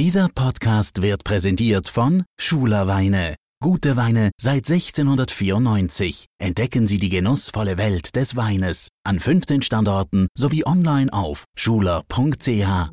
Dieser Podcast wird präsentiert von Schuler Weine. Gute Weine seit 1694. Entdecken Sie die genussvolle Welt des Weines an 15 Standorten sowie online auf schuler.ch.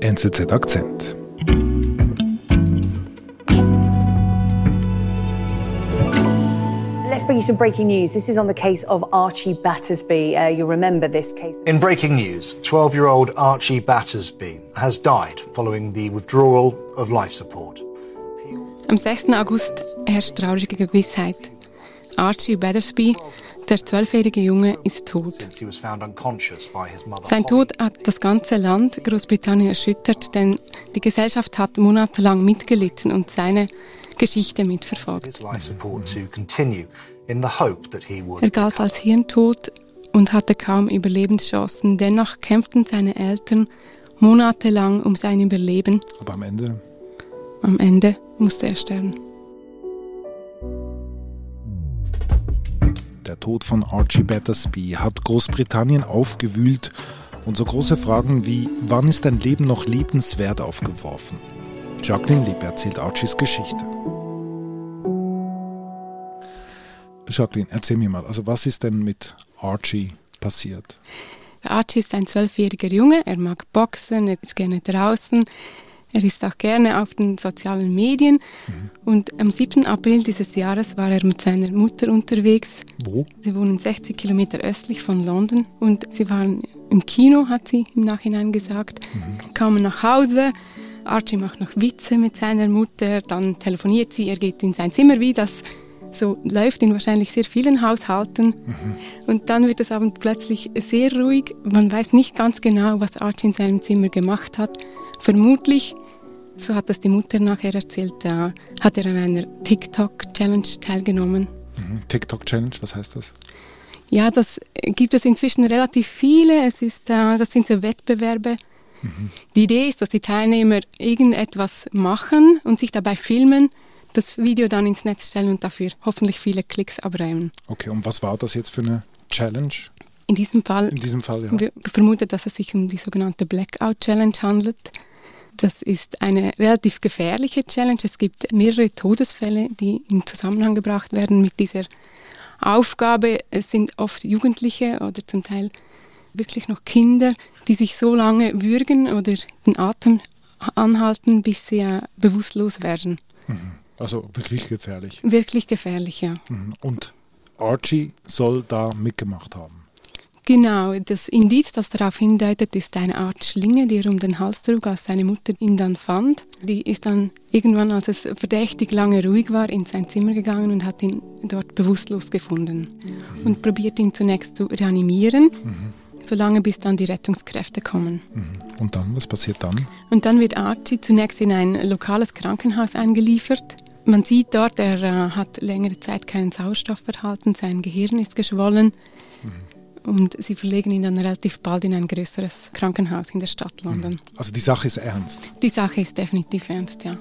NZZ Akzent. Bring you some breaking news. This is on the case of Archie Battersby. Uh, you'll remember this case. In breaking news, 12 year old Archie Battersby has died following the withdrawal of life support. Am 6. August herrscht traurige Gewissheit. Archie Battersby, der zwölfjährige Junge, ist tot. Since he was found unconscious by his mother. Sein. Tod hat das ganze Land Großbritannien erschüttert, denn die Gesellschaft hat monatelang mitgelitten und seine Geschichte mitverfolgt. Er galt als Hirntod und hatte kaum Überlebenschancen. Dennoch kämpften seine Eltern monatelang um sein Überleben. Aber am Ende Am Ende musste er sterben. Der Tod von Archie Battersby hat Großbritannien aufgewühlt und so große Fragen wie wann ist ein Leben noch lebenswert aufgeworfen? Jacqueline Lieb erzählt Archies Geschichte. Jacqueline, erzähl mir mal, also was ist denn mit Archie passiert? Archie ist ein zwölfjähriger Junge, er mag Boxen, er ist gerne draußen, er ist auch gerne auf den sozialen Medien und am 7. April dieses Jahres war er mit seiner Mutter unterwegs. Wo? Sie wohnen 60 Kilometer östlich von London und sie waren im Kino, hat sie im Nachhinein gesagt, kamen nach Hause. Archie macht noch Witze mit seiner Mutter, dann telefoniert sie, er geht in sein Zimmer, wie das so läuft in wahrscheinlich sehr vielen Haushalten. Und dann wird es aber plötzlich sehr ruhig. Man weiß nicht ganz genau, was Archie in seinem Zimmer gemacht hat. Vermutlich, so hat das die Mutter nachher erzählt, äh, hat er an einer TikTok-Challenge teilgenommen. Mhm. TikTok Challenge, was heißt das? Ja, das gibt es inzwischen relativ viele. Es ist, äh, das sind so Wettbewerbe. Die Idee ist, dass die Teilnehmer irgendetwas machen und sich dabei filmen, das Video dann ins Netz stellen und dafür hoffentlich viele Klicks abräumen. Okay, und was war das jetzt für eine Challenge? In diesem Fall In diesem Fall, ja. wir vermutet, dass es sich um die sogenannte Blackout Challenge handelt. Das ist eine relativ gefährliche Challenge. Es gibt mehrere Todesfälle, die in Zusammenhang gebracht werden mit dieser Aufgabe. Es sind oft Jugendliche oder zum Teil wirklich noch Kinder, die sich so lange würgen oder den Atem anhalten, bis sie äh, bewusstlos werden. Also wirklich gefährlich. Wirklich gefährlich, ja. Mhm. Und Archie soll da mitgemacht haben. Genau, das Indiz, das darauf hindeutet, ist eine Art Schlinge, die er um den Hals trug, als seine Mutter ihn dann fand. Die ist dann irgendwann, als es verdächtig lange ruhig war, in sein Zimmer gegangen und hat ihn dort bewusstlos gefunden und probiert ihn zunächst zu reanimieren, solange bis dann die Rettungskräfte kommen. Mhm. Und dann, was passiert dann? Und dann wird Archie zunächst in ein lokales Krankenhaus eingeliefert. Man sieht dort, er äh, hat längere Zeit keinen Sauerstoff erhalten, sein Gehirn ist geschwollen. Und sie verlegen ihn dann relativ bald in ein größeres Krankenhaus in der Stadt London. Also die Sache ist ernst. Die Sache ist definitiv ernst, ja.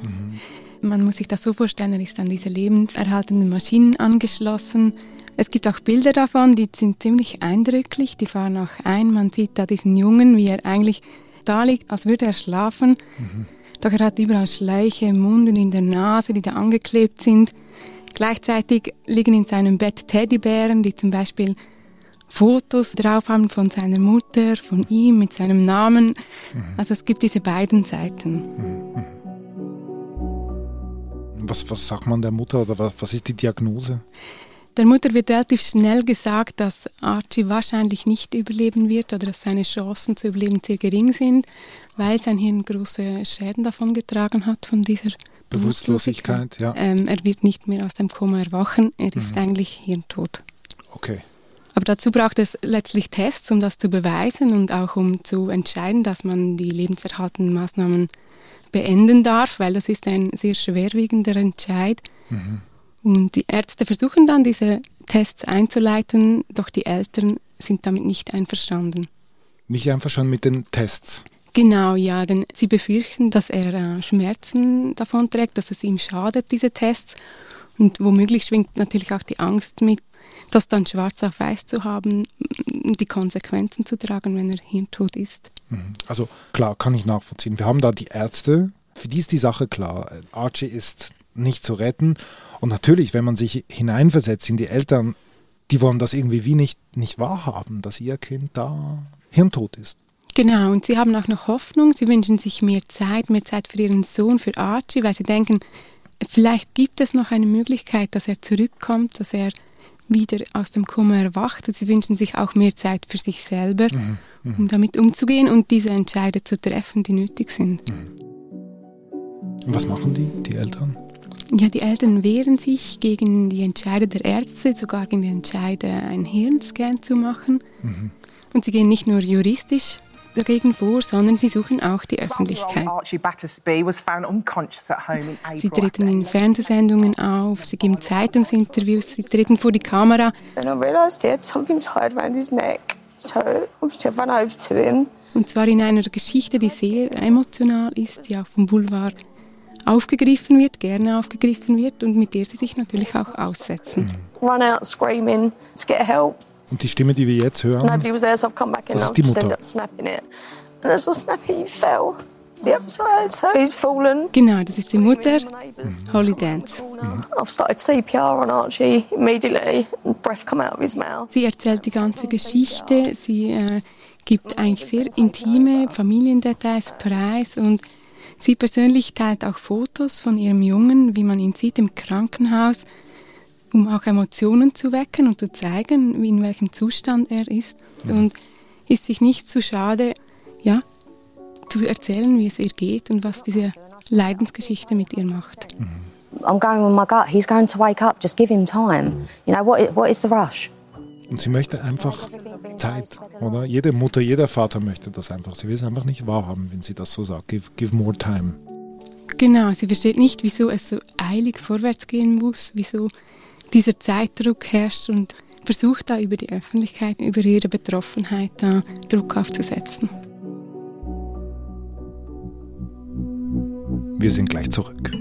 Man muss sich das so vorstellen, er ist an diese lebenserhaltenden Maschinen angeschlossen. Es gibt auch Bilder davon, die sind ziemlich eindrücklich, die fahren auch ein. Man sieht da diesen Jungen, wie er eigentlich da liegt, als würde er schlafen. Doch er hat überall Schläuche im Mund und in der Nase, die da angeklebt sind. Gleichzeitig liegen in seinem Bett Teddybären, die zum Beispiel Fotos drauf haben von seiner Mutter, von ihm mit seinem Namen. Also es gibt diese beiden Seiten. Was, was sagt man der Mutter oder was, was ist die Diagnose? Der Mutter wird relativ schnell gesagt, dass Archie wahrscheinlich nicht überleben wird oder dass seine Chancen zu überleben sehr gering sind, weil sein Hirn große Schäden davon getragen hat von dieser Bewusstlosigkeit, ja. Ähm, er wird nicht mehr aus dem Koma erwachen, er ist eigentlich hirntot. Okay. Aber dazu braucht es letztlich Tests, um das zu beweisen und auch um zu entscheiden, dass man die lebenserhaltenden Maßnahmen beenden darf, weil das ist ein sehr schwerwiegender Entscheid. Und die Ärzte versuchen dann, diese Tests einzuleiten, doch die Eltern sind damit nicht einverstanden. Nicht einverstanden mit den Tests. Genau, ja, denn sie befürchten, dass er äh, Schmerzen davonträgt, dass es ihm schadet, diese Tests. Und womöglich schwingt natürlich auch die Angst mit, das dann schwarz auf weiß zu haben, die Konsequenzen zu tragen, wenn er hirntot ist. Mhm. Also klar, kann ich nachvollziehen. Wir haben da die Ärzte, für die ist die Sache klar. Archie ist nicht zu retten. Und natürlich, wenn man sich hineinversetzt in die Eltern, die wollen das irgendwie wie nicht, nicht wahrhaben, dass ihr Kind da hirntot ist. Genau, und sie haben auch noch Hoffnung. Sie wünschen sich mehr Zeit, mehr Zeit für ihren Sohn, für Archie, weil sie denken, vielleicht gibt es noch eine Möglichkeit, dass er zurückkommt, dass er wieder aus dem Kummer erwacht. Und sie wünschen sich auch mehr Zeit für sich selber, mhm, mhm. um damit umzugehen und diese Entscheide zu treffen, die nötig sind. Mhm. Und was machen die, die Eltern? Ja, die Eltern wehren sich gegen die Entscheide der Ärzte, sogar gegen die Entscheide, einen Hirnscan zu machen. Mhm. Und sie gehen nicht nur juristisch dagegen vor, sondern sie suchen auch die Öffentlichkeit. Sie treten in Fernsehsendungen auf, sie geben Zeitungsinterviews, sie treten vor die Kamera. Und zwar in einer Geschichte, die sehr emotional ist, die auch vom Boulevard aufgegriffen wird, gerne aufgegriffen wird und mit der sie sich natürlich auch aussetzen. Run out screaming to get help. Und die Stimme, die wir jetzt hören, Nobody was there, so I've come back in das ist die Mutter. snapping it. And as I snap he fell. So he's fallen. Genau, das ist die Mutter, mhm. Holly Dance. Mhm. I've started CPR on Archie immediately and breath come out of his mouth. Sie erzählt die ganze Geschichte, sie äh, gibt eigentlich sehr intime Familiendetails preis und sie persönlich teilt auch Fotos von ihrem Jungen, wie man ihn sieht im Krankenhaus um auch Emotionen zu wecken und zu zeigen, in welchem Zustand er ist. Mhm. Und ist sich nicht zu schade, ja, zu erzählen, wie es ihr geht und was diese Leidensgeschichte mit ihr macht. Mhm. I'm going with my gut. He's going to wake up. Just give him time. You know what? What is the rush? Und sie möchte einfach Zeit, oder? Jede Mutter, jeder Vater möchte das einfach. Sie will es einfach nicht wahrhaben, wenn sie das so sagt. Give, give more time. Genau, sie versteht nicht, wieso es so eilig vorwärts gehen muss, wieso dieser Zeitdruck herrscht und versucht da über die Öffentlichkeit, über ihre Betroffenheit da Druck aufzusetzen. Wir sind gleich zurück.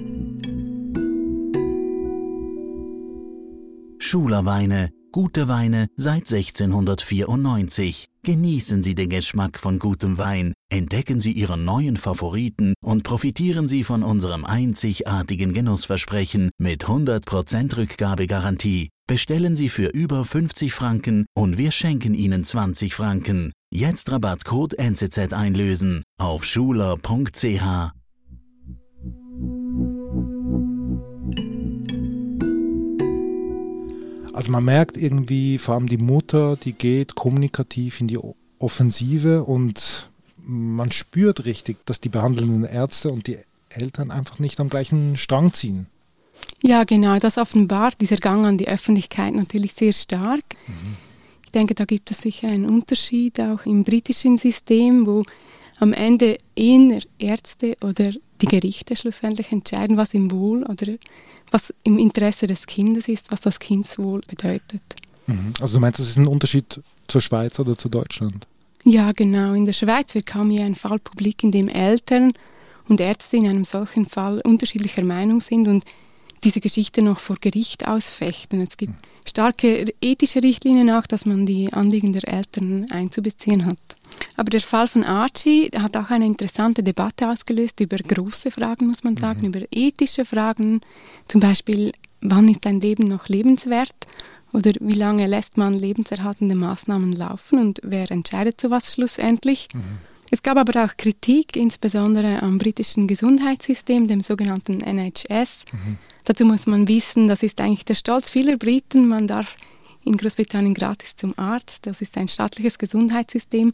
Schulerweine, gute Weine seit 1694. Genießen Sie den Geschmack von gutem Wein, entdecken Sie Ihren neuen Favoriten und profitieren Sie von unserem einzigartigen Genussversprechen mit 100% Rückgabegarantie. Bestellen Sie für über 50 Franken und wir schenken Ihnen 20 Franken. Jetzt Rabattcode NCZ einlösen auf schuler.ch. Also man merkt irgendwie, vor allem die Mutter, die geht kommunikativ in die Offensive und man spürt richtig, dass die behandelnden Ärzte und die Eltern einfach nicht am gleichen Strang ziehen. Ja, genau, das offenbart dieser Gang an die Öffentlichkeit natürlich sehr stark. Mhm. Ich denke, da gibt es sicher einen Unterschied auch im britischen System, wo am Ende eher Ärzte oder die Gerichte schlussendlich entscheiden, was im Wohl oder was im Interesse des Kindes ist, was das Kindswohl bedeutet. Mhm. Also du meinst, das ist ein Unterschied zur Schweiz oder zu Deutschland? Ja, genau. In der Schweiz wird kaum je ein Fall publik, in dem Eltern und Ärzte in einem solchen Fall unterschiedlicher Meinung sind und diese Geschichte noch vor Gericht ausfechten. Es gibt starke ethische Richtlinien auch, dass man die Anliegen der Eltern einzubeziehen hat. Aber der Fall von Archie hat auch eine interessante Debatte ausgelöst über große Fragen, muss man sagen, mhm. über ethische Fragen, zum Beispiel, wann ist ein Leben noch lebenswert oder wie lange lässt man lebenserhaltende Maßnahmen laufen und wer entscheidet sowas schlussendlich. Mhm. Es gab aber auch Kritik, insbesondere am britischen Gesundheitssystem, dem sogenannten NHS. Mhm. Dazu muss man wissen, das ist eigentlich der Stolz vieler Briten. Man darf in Großbritannien gratis zum Arzt. Das ist ein staatliches Gesundheitssystem.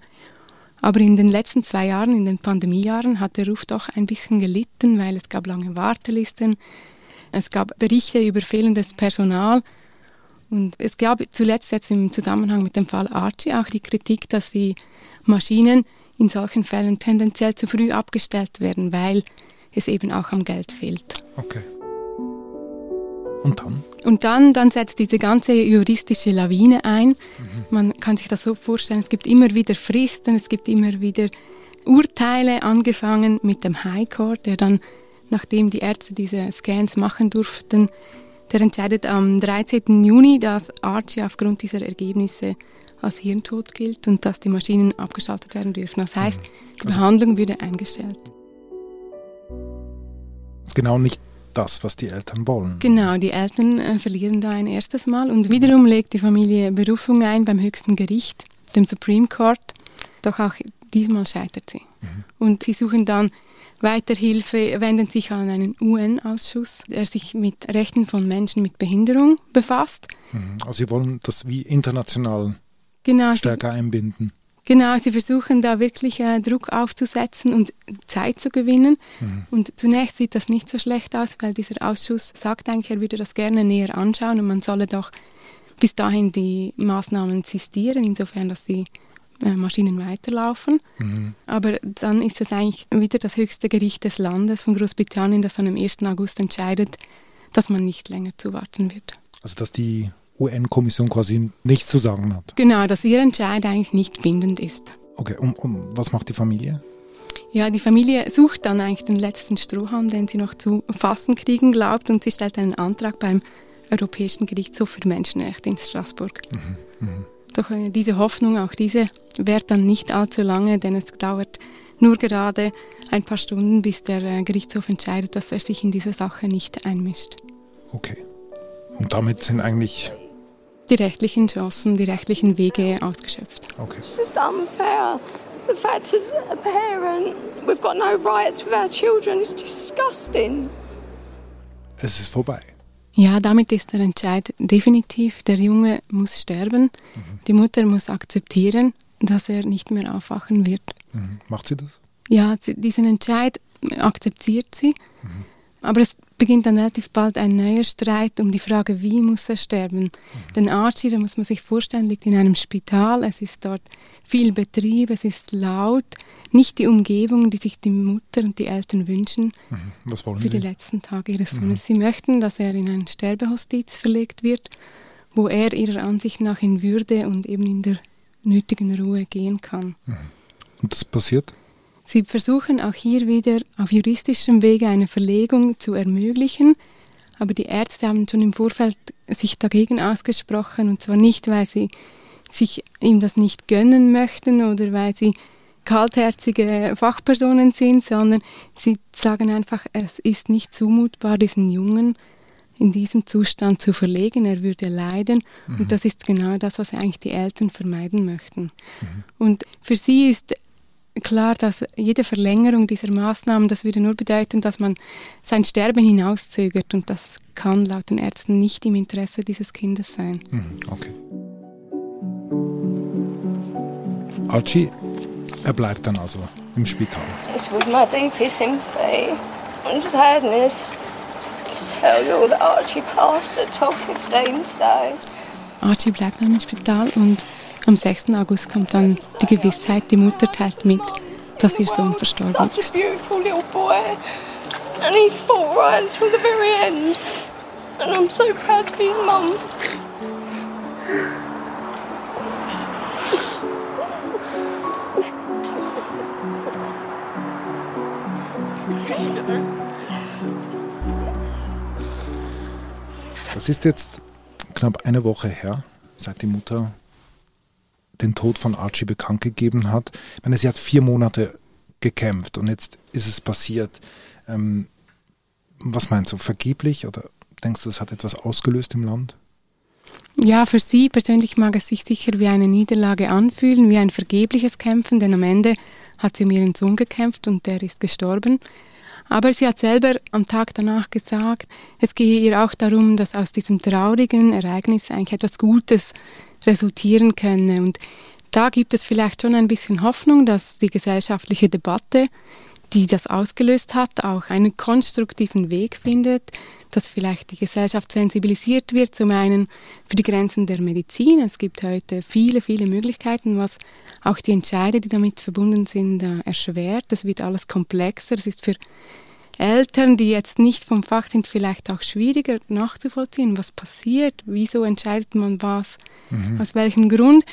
Aber in den letzten zwei Jahren, in den Pandemiejahren, hat der Ruf doch ein bisschen gelitten, weil es gab lange Wartelisten. Es gab Berichte über fehlendes Personal. Und es gab zuletzt jetzt im Zusammenhang mit dem Fall Archie auch die Kritik, dass die Maschinen in solchen Fällen tendenziell zu früh abgestellt werden, weil es eben auch am Geld fehlt. Okay. Und dann? Und dann, dann setzt diese ganze juristische Lawine ein. Mhm. Man kann sich das so vorstellen, es gibt immer wieder Fristen, es gibt immer wieder Urteile, angefangen mit dem High Court, der dann, nachdem die Ärzte diese Scans machen durften, Der entscheidet am 13. Juni, dass Archie aufgrund dieser Ergebnisse als Hirntod gilt und dass die Maschinen abgeschaltet werden dürfen. Das heißt, die also, Behandlung würde eingestellt. Genau nicht das, was die Eltern wollen. Genau, die Eltern äh, verlieren da ein erstes Mal und wiederum legt die Familie Berufung ein beim höchsten Gericht, dem Supreme Court. Doch auch diesmal scheitert sie. Mhm. Und sie suchen dann weiter Hilfe, wenden sich an einen UN-Ausschuss, der sich mit Rechten von Menschen mit Behinderung befasst. Mhm. Also sie wollen das wie international genau, stärker sie, einbinden. Genau, sie versuchen da wirklich äh, Druck aufzusetzen und Zeit zu gewinnen. Mhm. Und zunächst sieht das nicht so schlecht aus, weil dieser Ausschuss sagt eigentlich, er würde das gerne näher anschauen und man solle doch bis dahin die Maßnahmen sistieren, insofern, dass die äh, Maschinen weiterlaufen. Mhm. Aber dann ist es eigentlich wieder das höchste Gericht des Landes von Großbritannien, das dann am 1. August entscheidet, dass man nicht länger zuwarten wird. Also dass die UN-Kommission quasi nichts zu sagen hat. Genau, dass ihr Entscheid eigentlich nicht bindend ist. Okay, und, und was macht die Familie? Ja, die Familie sucht dann eigentlich den letzten Strohhalm, den sie noch zu fassen kriegen glaubt und sie stellt einen Antrag beim Europäischen Gerichtshof für Menschenrechte in Straßburg. Mhm, mh. Doch äh, diese Hoffnung, auch diese, währt dann nicht allzu lange, denn es dauert nur gerade ein paar Stunden, bis der äh, Gerichtshof entscheidet, dass er sich in diese Sache nicht einmischt. Okay. Und damit sind eigentlich die rechtlichen Chancen, die rechtlichen Wege ausgeschöpft. Okay. It's just unfair. The fact as a parent, we've got no rights with our children. It's disgusting. Es ist vorbei. Ja, damit ist der Entscheid definitiv. Der Junge muss sterben. Mhm. Die Mutter muss akzeptieren, dass er nicht mehr aufwachen wird. Mhm. Macht sie das? Ja, diesen Entscheid akzeptiert sie. Mhm. Aber es beginnt dann relativ bald ein neuer Streit um die Frage, wie muss er sterben. Mhm. Denn Archie, da muss man sich vorstellen, liegt in einem Spital, es ist dort viel Betrieb, es ist laut, nicht die Umgebung, die sich die Mutter und die Eltern wünschen mhm. für die? die? letzten Tage ihres Sohnes. Mhm. Sie möchten, dass er in ein Sterbehospiz verlegt wird, wo er ihrer Ansicht nach in Würde und eben in der nötigen Ruhe gehen kann. Mhm. Und das passiert? Sie versuchen auch hier wieder auf juristischem Wege eine Verlegung zu ermöglichen, aber die Ärzte haben schon im Vorfeld sich dagegen ausgesprochen und zwar nicht, weil sie sich ihm das nicht gönnen möchten oder weil sie kaltherzige Fachpersonen sind, sondern sie sagen einfach, es ist nicht zumutbar, diesen Jungen in diesem Zustand zu verlegen, er würde leiden. Mhm. Und das ist genau das, was eigentlich die Eltern vermeiden möchten. Mhm. Und für sie ist klar, dass jede Verlängerung dieser Maßnahmen, das würde nur bedeuten, dass man sein Sterben hinauszögert und das kann laut den Ärzten nicht im Interesse dieses Kindes sein. Mhm, okay. Archie, er bleibt dann also im Spital. It's with my deepest sympathy and sadness to tell you that Archie passed at 12.15 today. Archie bleibt dann im Spital und am 6. August kommt dann die Gewissheit, die Mutter teilt mit, dass ihr Sohn verstorben ist. And he fought right until the very end. And I'm so proud to be his mum. Das ist jetzt knapp eine Woche her, seit die Mutter den Tod von Archie bekannt gegeben hat. Ich meine, sie hat vier Monate gekämpft und jetzt ist es passiert. Ähm, was meinst du, vergeblich oder denkst du, es hat etwas ausgelöst im Land? Ja, für sie persönlich mag es sich sicher wie eine Niederlage anfühlen, wie ein vergebliches Kämpfen, denn am Ende hat sie um ihren Sohn gekämpft und der ist gestorben. Aber sie hat selber am Tag danach gesagt, es gehe ihr auch darum, dass aus diesem traurigen Ereignis eigentlich etwas Gutes resultieren könne. Und da gibt es vielleicht schon ein bisschen Hoffnung, dass die gesellschaftliche Debatte, die das ausgelöst hat, auch einen konstruktiven Weg findet, dass vielleicht die Gesellschaft sensibilisiert wird, zum einen für die Grenzen der Medizin. Es gibt heute viele, viele Möglichkeiten, was auch die Entscheide, die damit verbunden sind, äh, erschwert. Es wird alles komplexer. Es ist für Eltern, die jetzt nicht vom Fach sind, vielleicht auch schwieriger nachzuvollziehen, was passiert, wieso entscheidet man was, mhm. aus welchem Grund.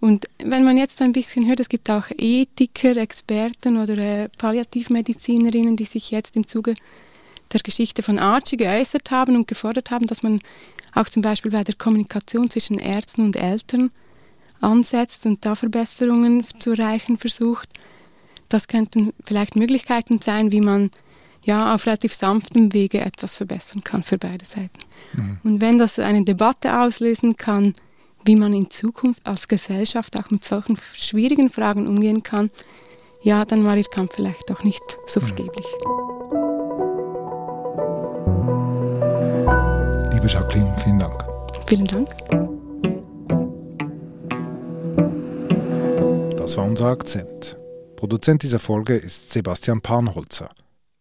Und wenn man jetzt ein bisschen hört, es gibt auch Ethiker, Experten oder äh, Palliativmedizinerinnen, die sich jetzt im Zuge der Geschichte von Archie geäußert haben und gefordert haben, dass man auch zum Beispiel bei der Kommunikation zwischen Ärzten und Eltern ansetzt und da Verbesserungen zu erreichen versucht. Das könnten vielleicht Möglichkeiten sein, wie man ja auf relativ sanftem Wege etwas verbessern kann für beide Seiten. Mhm. Und wenn das eine Debatte auslösen kann, wie man in Zukunft als Gesellschaft auch mit solchen schwierigen Fragen umgehen kann, ja, dann war ihr Kampf vielleicht auch nicht so mhm. vergeblich. Liebe Jacqueline, vielen Dank. Vielen Dank. Das war unser Akzent. Produzent dieser Folge ist Sebastian Panholzer.